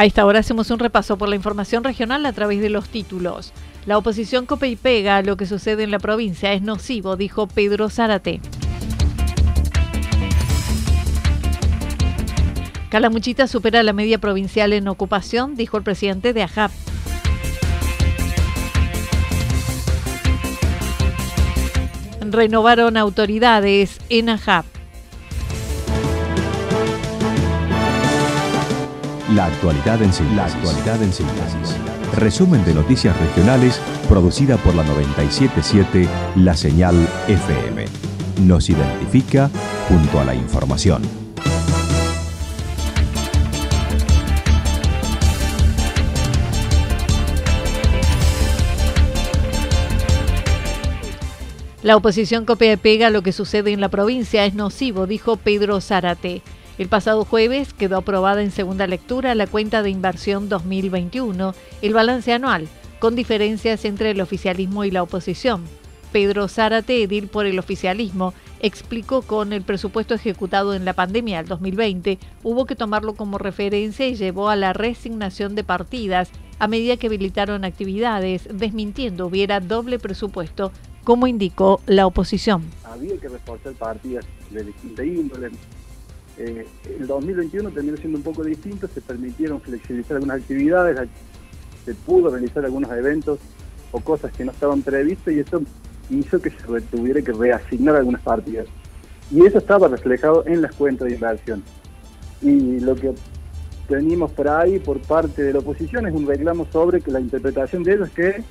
A esta hora hacemos un repaso por la información regional a través de los títulos. La oposición cope y pega a lo que sucede en la provincia es nocivo, dijo Pedro Zárate. Calamuchita supera la media provincial en ocupación, dijo el presidente de AJAP. Renovaron autoridades en AJAP. La actualidad en síntesis. La actualidad en síntesis. Resumen de noticias regionales producida por la 977 La Señal FM. Nos identifica junto a la información. La oposición copia y pega lo que sucede en la provincia es nocivo, dijo Pedro Zárate. El pasado jueves quedó aprobada en segunda lectura la cuenta de inversión 2021, el balance anual, con diferencias entre el oficialismo y la oposición. Pedro Zárate, edil por el oficialismo, explicó con el presupuesto ejecutado en la pandemia del 2020, hubo que tomarlo como referencia y llevó a la resignación de partidas a medida que habilitaron actividades, desmintiendo hubiera doble presupuesto, como indicó la oposición. Había que reforzar partidas de distinta índole, eh, el 2021 terminó siendo un poco distinto, se permitieron flexibilizar algunas actividades, se pudo realizar algunos eventos o cosas que no estaban previstas y eso hizo que se tuviera que reasignar algunas partidas. Y eso estaba reflejado en las cuentas de inversión. Y lo que tenemos por ahí por parte de la oposición es un reclamo sobre que la interpretación de ellos es que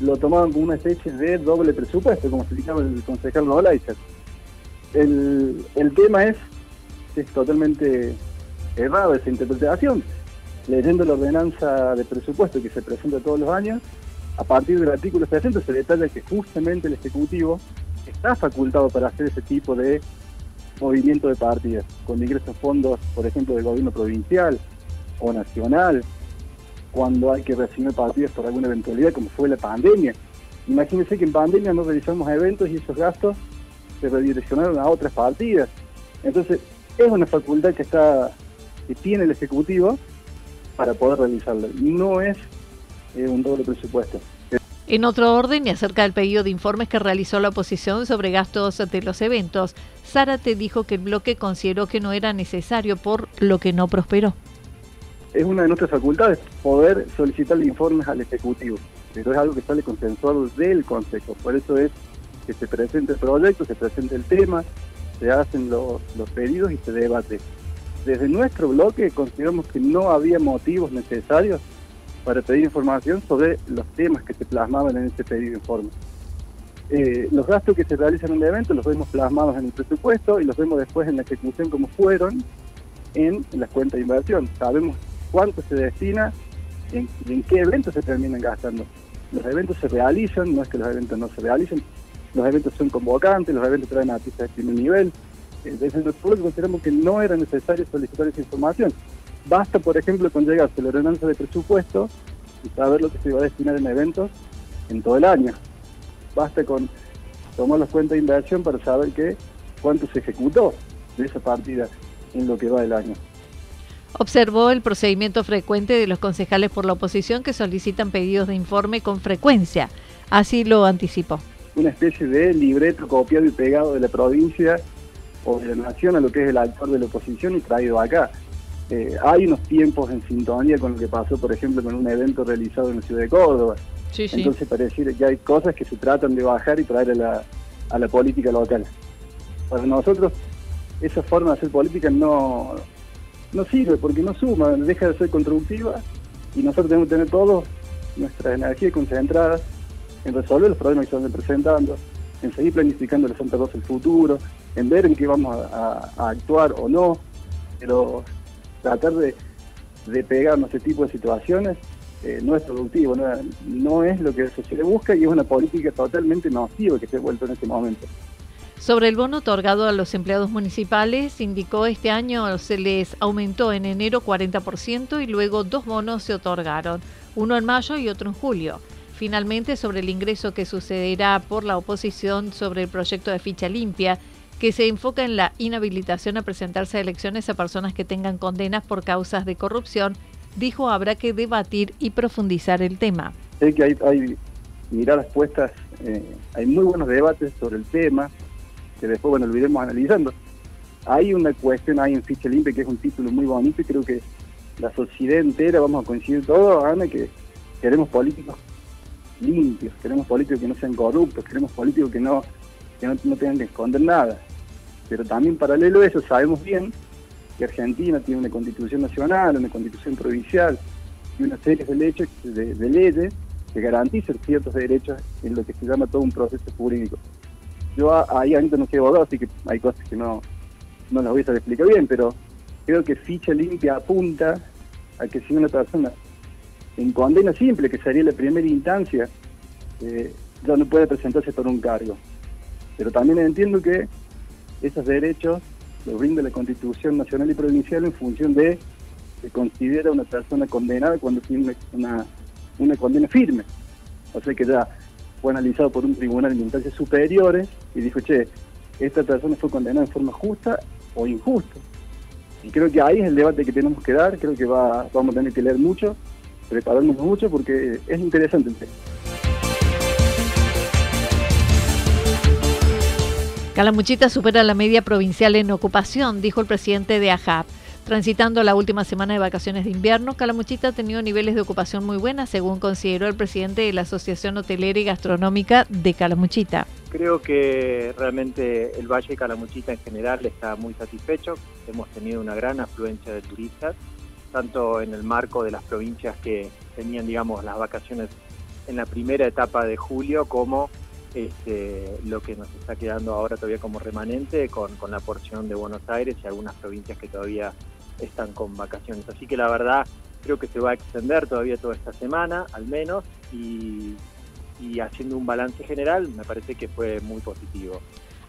lo tomaban como una especie de doble presupuesto, como explicaba el concejal Nolaiza. El, el tema es es totalmente errado esa interpretación. Leyendo la ordenanza de presupuesto que se presenta todos los años, a partir del artículo 60 se detalla que justamente el Ejecutivo está facultado para hacer ese tipo de movimiento de partidas, con ingresos fondos, por ejemplo, del gobierno provincial o nacional, cuando hay que reasignar partidas por alguna eventualidad, como fue la pandemia. Imagínense que en pandemia no realizamos eventos y esos gastos se redireccionaron a otras partidas. Entonces, es una facultad que está que tiene el Ejecutivo para poder realizarlo. No es eh, un doble presupuesto. En otro orden, y acerca del pedido de informes que realizó la oposición sobre gastos de los eventos, Zárate dijo que el bloque consideró que no era necesario por lo que no prosperó. Es una de nuestras facultades poder solicitar informes al Ejecutivo, pero es algo que sale consensuado del Consejo. Por eso es que se presente el proyecto, se presente el tema, se hacen los, pedidos y se debate. Desde nuestro bloque consideramos que no había motivos necesarios para pedir información sobre los temas que se plasmaban en ese pedido de informe. Eh, los gastos que se realizan en el evento los vemos plasmados en el presupuesto y los vemos después en la ejecución como fueron en las cuentas de inversión. Sabemos cuánto se destina y en qué eventos se terminan gastando. Los eventos se realizan, no es que los eventos no se realicen, los eventos son convocantes, los eventos traen artistas de primer nivel. Eh, desde el pueblo consideramos que no era necesario solicitar esa información. Basta, por ejemplo, con llegarse la ordenanza de presupuesto y saber lo que se va a destinar en eventos en todo el año. Basta con tomar las cuentas de inversión para saber que cuánto se ejecutó de esa partida en lo que va del año. Observó el procedimiento frecuente de los concejales por la oposición que solicitan pedidos de informe con frecuencia. Así lo anticipó. Una especie de libreto copiado y pegado de la provincia o de la nación a lo que es el actor de la oposición y traído acá. Eh, hay unos tiempos en sintonía con lo que pasó, por ejemplo, con un evento realizado en la ciudad de Córdoba. Entonces parece que hay cosas que se tratan de bajar y traer a la, a la política local. Para nosotros, esa forma de hacer política no, no sirve porque no suma, deja de ser constructiva y nosotros tenemos que tener todos nuestras energías concentradas en resolver los problemas que se están presentando, en seguir planificando la Santa Rosa el futuro, en ver en qué vamos a, actuar o no, pero tratar de, de pegarnos ese tipo de situaciones eh, no es productivo, no, es lo que la sociedad busca y es una política totalmente nociva que se ha vuelto en este momento. Sobre el bono otorgado a los empleados municipales, indicó este año se les aumentó en enero 40% y luego dos bonos se otorgaron, uno en mayo y otro en julio. Finalmente, sobre el ingreso que sucederá por la oposición sobre el proyecto de ficha limpia, que se enfoca en la inhabilitación a presentarse a elecciones a personas que tengan condenas por causas de corrupción dijo habrá que debatir y profundizar el tema. Sé que hay, miradas puestas, eh, hay muy buenos debates sobre el tema, que después bueno, lo iremos analizando. Hay una cuestión ahí en Ficha Limpia que es un título muy bonito y creo que la sociedad entera vamos a coincidir todos, Ana, que queremos políticos limpios, queremos políticos que no sean corruptos, queremos políticos que no, que no, no tengan que esconder nada. Pero también paralelo a eso sabemos bien que Argentina tiene una constitución nacional, una constitución provincial y una serie de, leyes, de, leyes que garantizan ciertos derechos en lo que se llama todo un proceso jurídico. Yo ahí ahorita no soy abogado, así que hay cosas que no, no las voy a explicar bien, pero creo que ficha limpia apunta a que si una persona en condena simple, que sería la primera instancia, eh, ya no puede presentarse por un cargo. Pero también entiendo que esos derechos lo brinda la Constitución Nacional y Provincial en función de que considera una persona condenada cuando tiene una, una condena firme. O sea que ya fue analizado por un tribunal de instancias superiores y dijo, che, esta persona fue condenada en forma justa o injusta. Y creo que ahí es el debate que tenemos que dar, creo que va, vamos a tener que leer mucho, prepararnos mucho porque es interesante el tema. Calamuchita supera la media provincial en ocupación, dijo el presidente de AJAP. Transitando la última semana de vacaciones de invierno, Calamuchita ha tenido niveles de ocupación muy buenas, según consideró el presidente de la Asociación Hotelera y Gastronómica de Calamuchita. Creo que realmente el Valle de Calamuchita en general está muy satisfecho. Hemos tenido una gran afluencia de turistas, tanto en el marco de las provincias que tenían, digamos, las vacaciones en la primera etapa de julio, como este, lo que nos está quedando ahora todavía como remanente con, la porción de Buenos Aires y algunas provincias que todavía están con vacaciones. Así que la verdad creo que se va a extender todavía toda esta semana, al menos, y haciendo un balance general me parece que fue muy positivo.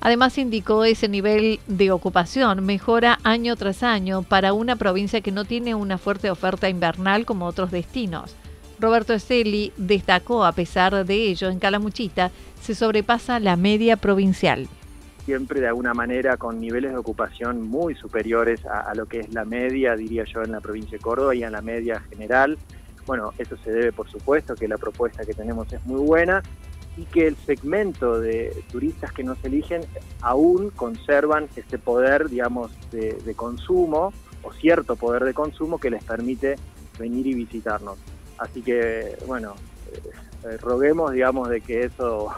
Además indicó ese nivel de ocupación mejora año tras año para una provincia que no tiene una fuerte oferta invernal como otros destinos. Roberto Esteli destacó, a pesar de ello, en Calamuchita se sobrepasa la media provincial. Siempre de alguna manera con niveles de ocupación muy superiores a, lo que es la media, diría yo, en la provincia de Córdoba y en la media general. Bueno, eso se debe, por supuesto, que la propuesta que tenemos es muy buena y que el segmento de turistas que nos eligen aún conservan ese poder, digamos, de, consumo o cierto poder de consumo que les permite venir y visitarnos. Así que, bueno, eh, eh, roguemos, digamos, de que eso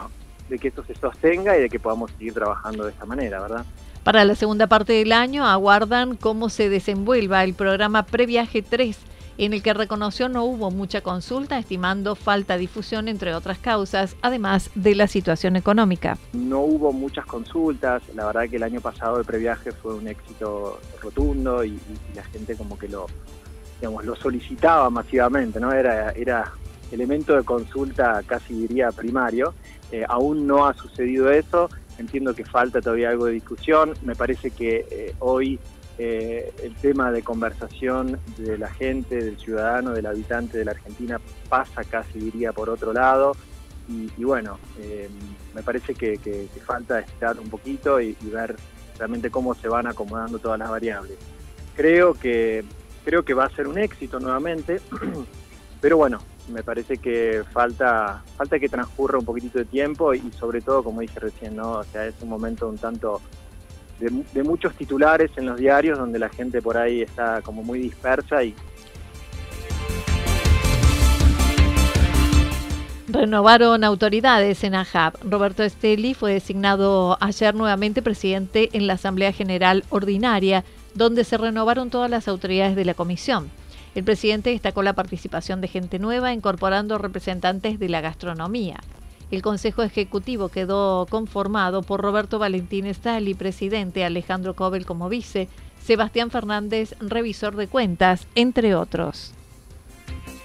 de que esto se sostenga y de que podamos seguir trabajando de esta manera, ¿verdad? Para la segunda parte del año aguardan cómo se desenvuelva el programa Previaje 3, en el que reconoció no hubo mucha consulta, estimando falta difusión, entre otras causas, además de la situación económica. No hubo muchas consultas, la verdad que el año pasado el previaje fue un éxito rotundo y, y la gente como que lo, digamos, lo solicitaba masivamente, ¿no? Era, era elemento de consulta casi diría primario. Eh, aún no ha sucedido eso, entiendo que falta todavía algo de discusión, me parece que eh, hoy eh, el tema de conversación de la gente, del ciudadano, del habitante de la Argentina pasa casi diría por otro lado y, bueno, me parece que, falta estirar un poquito y, ver realmente cómo se van acomodando todas las variables. Creo que, creo que va a ser un éxito nuevamente, pero bueno, me parece que falta, falta que transcurra un poquitito de tiempo y sobre todo, como dije recién, ¿no? O sea, es un momento un tanto de, muchos titulares en los diarios donde la gente por ahí está como muy dispersa y Renovaron autoridades en AJAB. Roberto Esteli fue designado ayer nuevamente presidente en la Asamblea General Ordinaria, donde se renovaron todas las autoridades de la comisión. El presidente destacó la participación de gente nueva, incorporando representantes de la gastronomía. El Consejo Ejecutivo quedó conformado por Roberto Valentín Estali, presidente, Alejandro Cobel como vice, Sebastián Fernández, revisor de cuentas, entre otros.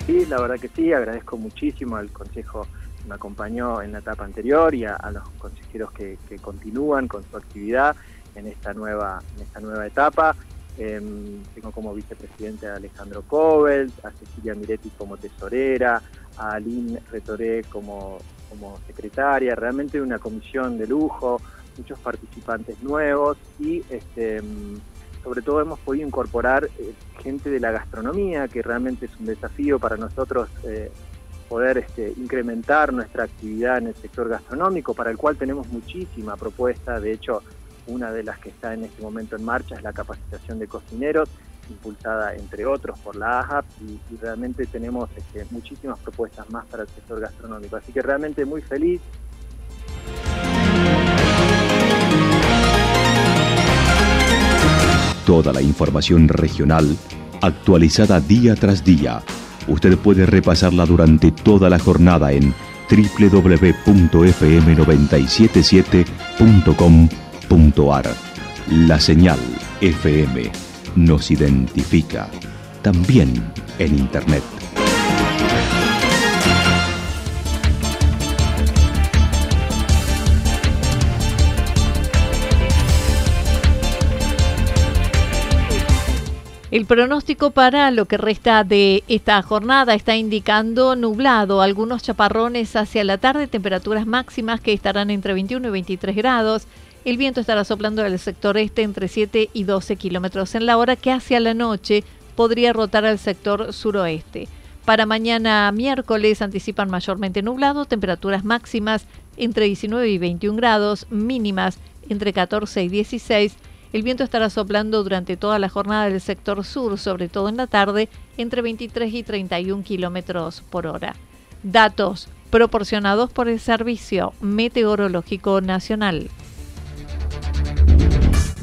Sí, la verdad que sí, agradezco muchísimo al Consejo que me acompañó en la etapa anterior y a, los consejeros que, continúan con su actividad en esta nueva, en esta nueva etapa. Em, tengo como vicepresidente a Alejandro Cobel, a Cecilia Miretti como tesorera, a Aline Retoré como, como secretaria, realmente una comisión de lujo, muchos participantes nuevos y este, em, sobre todo hemos podido incorporar eh, gente de la gastronomía, que realmente es un desafío para nosotros eh, poder este, incrementar nuestra actividad en el sector gastronómico, para el cual tenemos muchísima propuesta. De hecho, una de las que está en este momento en marcha es la capacitación de cocineros, impulsada entre otros por la AHAP, y, realmente tenemos este, muchísimas propuestas más para el sector gastronómico. Así que realmente muy feliz. Toda la información regional actualizada día tras día. Usted puede repasarla durante toda la jornada en www.fm977.com.ar. La señal FM nos identifica también en Internet. El pronóstico para lo que resta de esta jornada está indicando nublado, algunos chaparrones hacia la tarde, temperaturas máximas que estarán entre 21 y 23 grados. El viento estará soplando del sector este entre 7 y 12 kilómetros en la hora, que hacia la noche podría rotar al sector suroeste. Para mañana miércoles anticipan mayormente nublado, temperaturas máximas entre 19 y 21 grados, mínimas entre 14 y 16 el viento estará soplando durante toda la jornada del sector sur, sobre todo en la tarde, entre 23 y 31 kilómetros por hora. Datos proporcionados por el Servicio Meteorológico Nacional.